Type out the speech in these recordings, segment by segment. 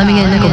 Let 那个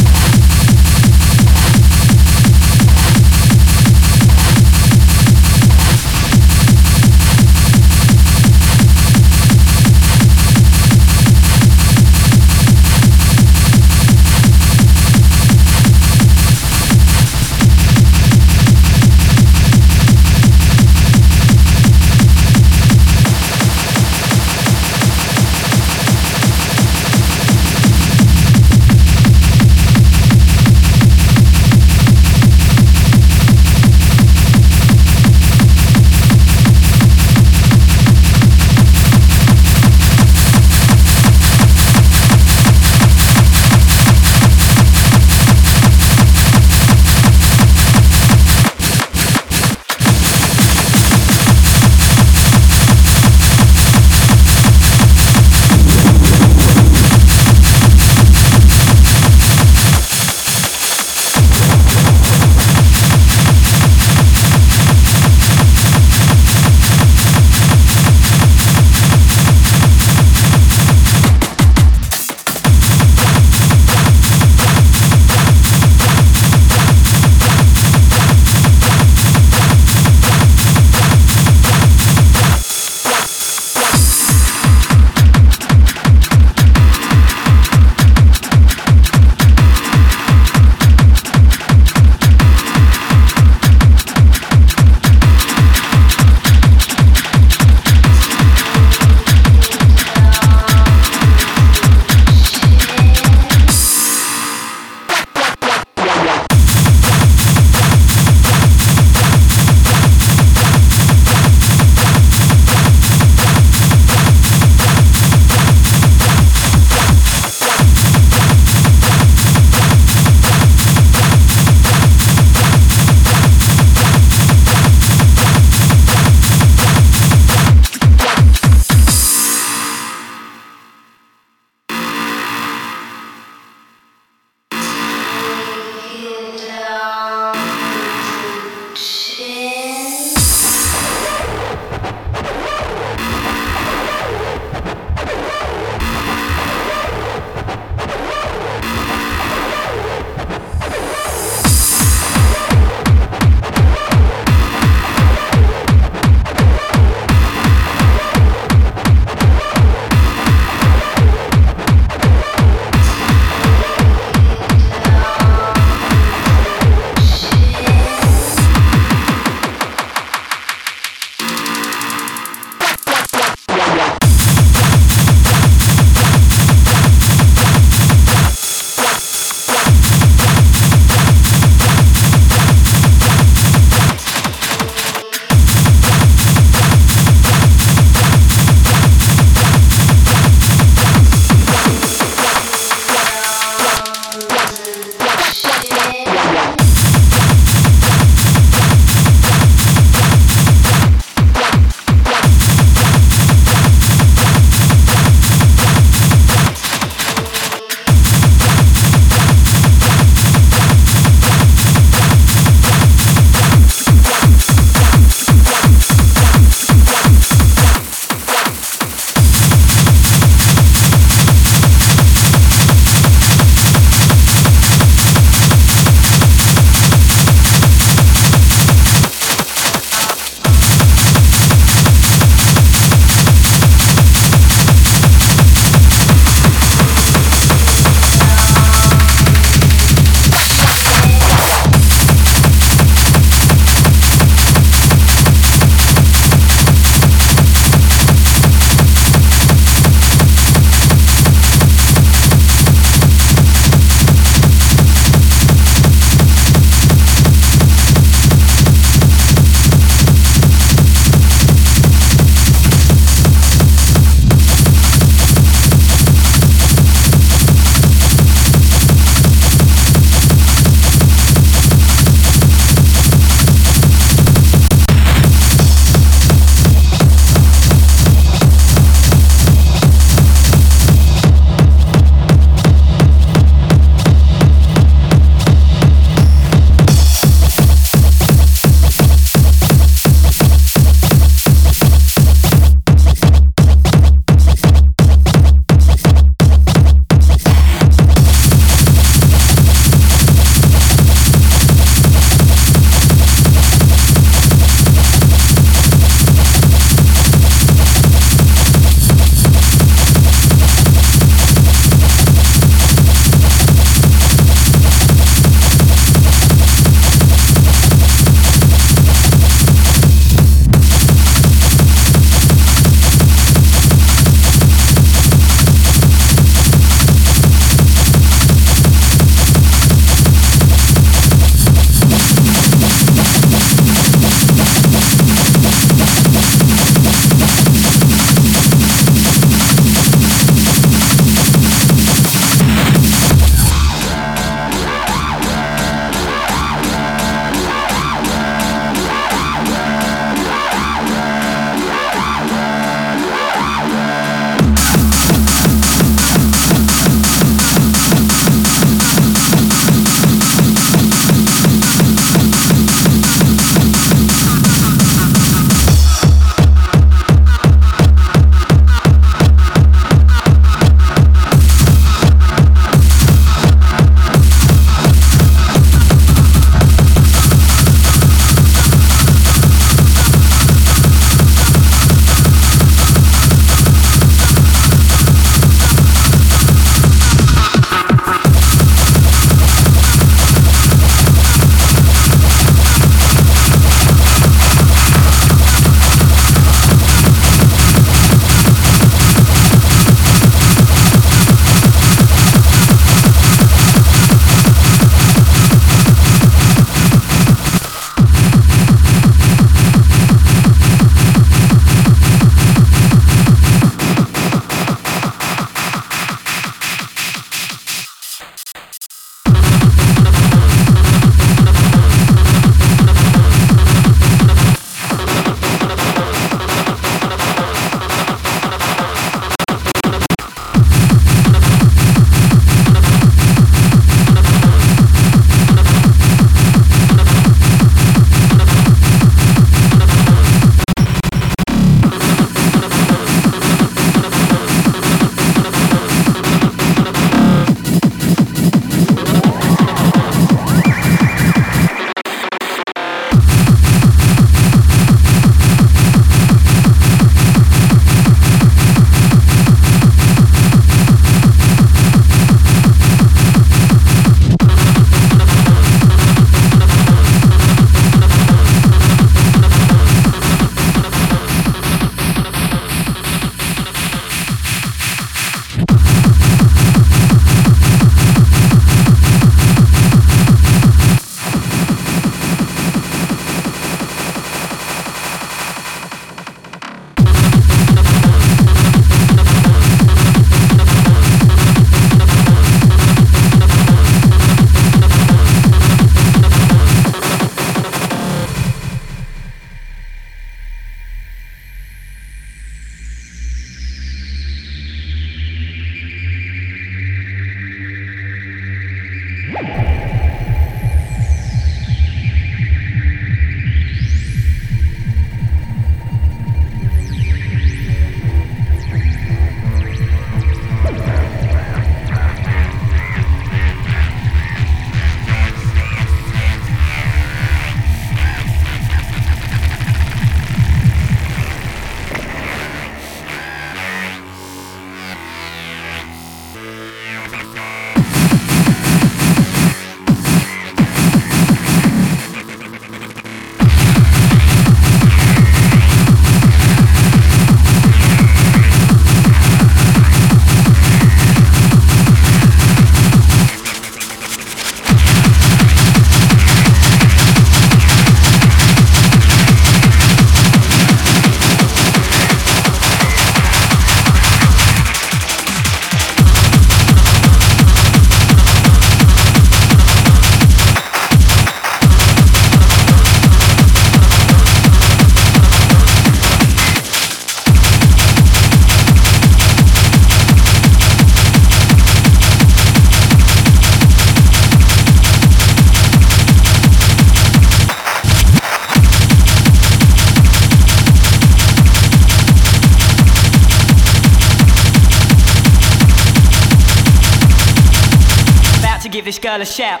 this girl a shout.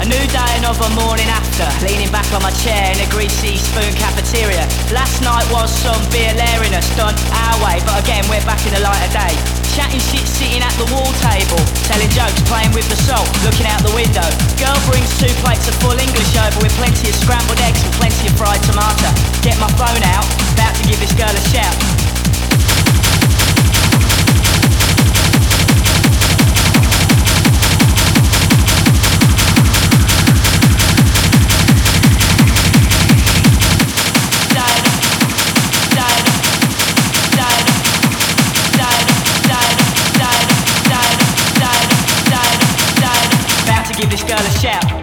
A new day, another morning after. Leaning back on my chair in a greasy spoon cafeteria. Last night was some beer lariness done our way, but again we're back in the light of day. Chatting shit sitting at the wall table. Telling jokes, playing with the salt, looking out the window. Girl brings two plates of full English over with plenty of scrambled eggs and plenty of fried tomato. Get my phone out, about to give this girl a shout. Give this girl a shout.